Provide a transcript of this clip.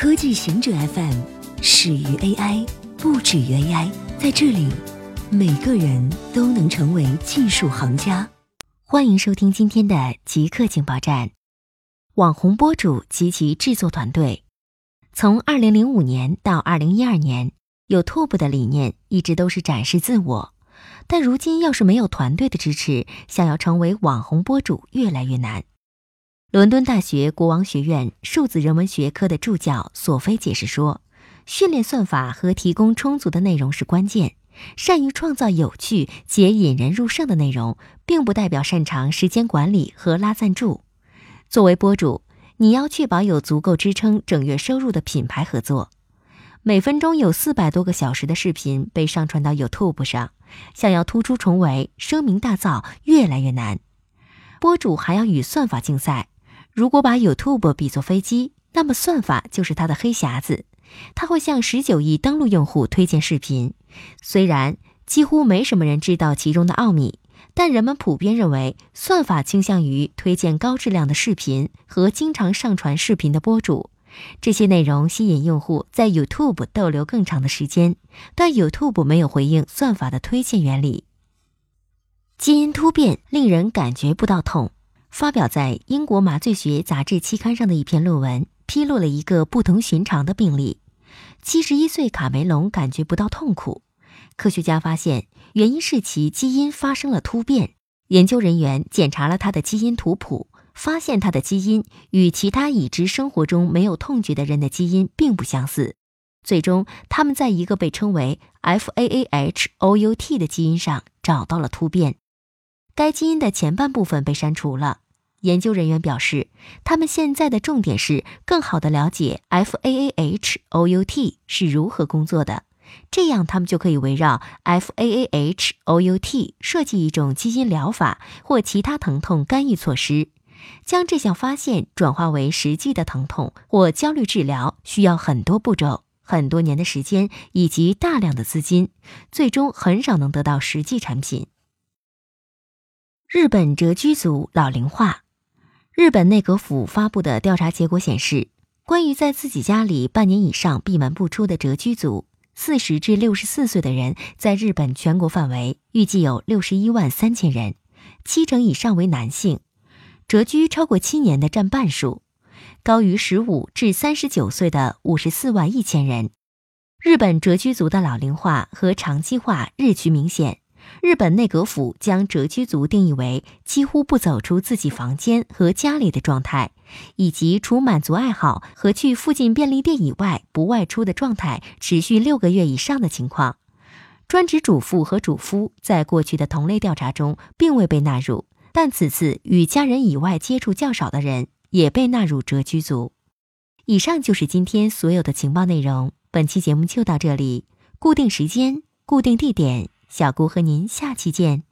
科技行者 FM 始于 AI，不止于 AI。在这里，每个人都能成为技术行家。欢迎收听今天的极客情报站。网红博主及其制作团队，从二零零五年到二零一二年有 TUBE 的理念一直都是展示自我。但如今，要是没有团队的支持，想要成为网红博主越来越难。伦敦大学国王学院数字人文学科的助教索菲解释说：“训练算法和提供充足的内容是关键。善于创造有趣且引人入胜的内容，并不代表擅长时间管理和拉赞助。作为博主，你要确保有足够支撑整月收入的品牌合作。每分钟有四百多个小时的视频被上传到 YouTube 上，想要突出重围、声名大噪越来越难。博主还要与算法竞赛。”如果把 YouTube 比作飞机，那么算法就是它的黑匣子，它会向十九亿登录用户推荐视频。虽然几乎没什么人知道其中的奥秘，但人们普遍认为算法倾向于推荐高质量的视频和经常上传视频的博主。这些内容吸引用户在 YouTube 逗留更长的时间，但 YouTube 没有回应算法的推荐原理。基因突变令人感觉不到痛。发表在英国麻醉学杂志期刊上的一篇论文，披露了一个不同寻常的病例：七十一岁卡梅隆感觉不到痛苦。科学家发现，原因是其基因发生了突变。研究人员检查了他的基因图谱，发现他的基因与其他已知生活中没有痛觉的人的基因并不相似。最终，他们在一个被称为 FAAHOUT 的基因上找到了突变。该基因的前半部分被删除了。研究人员表示，他们现在的重点是更好地了解 FAAHOUT 是如何工作的，这样他们就可以围绕 FAAHOUT 设计一种基因疗法或其他疼痛干预措施。将这项发现转化为实际的疼痛或焦虑治疗，需要很多步骤、很多年的时间以及大量的资金，最终很少能得到实际产品。日本蛰居族老龄化。日本内阁府发布的调查结果显示，关于在自己家里半年以上闭门不出的蛰居族，四十至六十四岁的人在日本全国范围预计有六十一万三千人，七成以上为男性，蛰居超过七年的占半数，高于十五至三十九岁的五十四万一千人。日本蛰居族的老龄化和长期化日趋明显。日本内阁府将谪居族定义为几乎不走出自己房间和家里的状态，以及除满足爱好和去附近便利店以外不外出的状态持续六个月以上的情况。专职主妇和主夫在过去的同类调查中并未被纳入，但此次与家人以外接触较少的人也被纳入谪居族。以上就是今天所有的情报内容。本期节目就到这里，固定时间，固定地点。小姑和您下期见。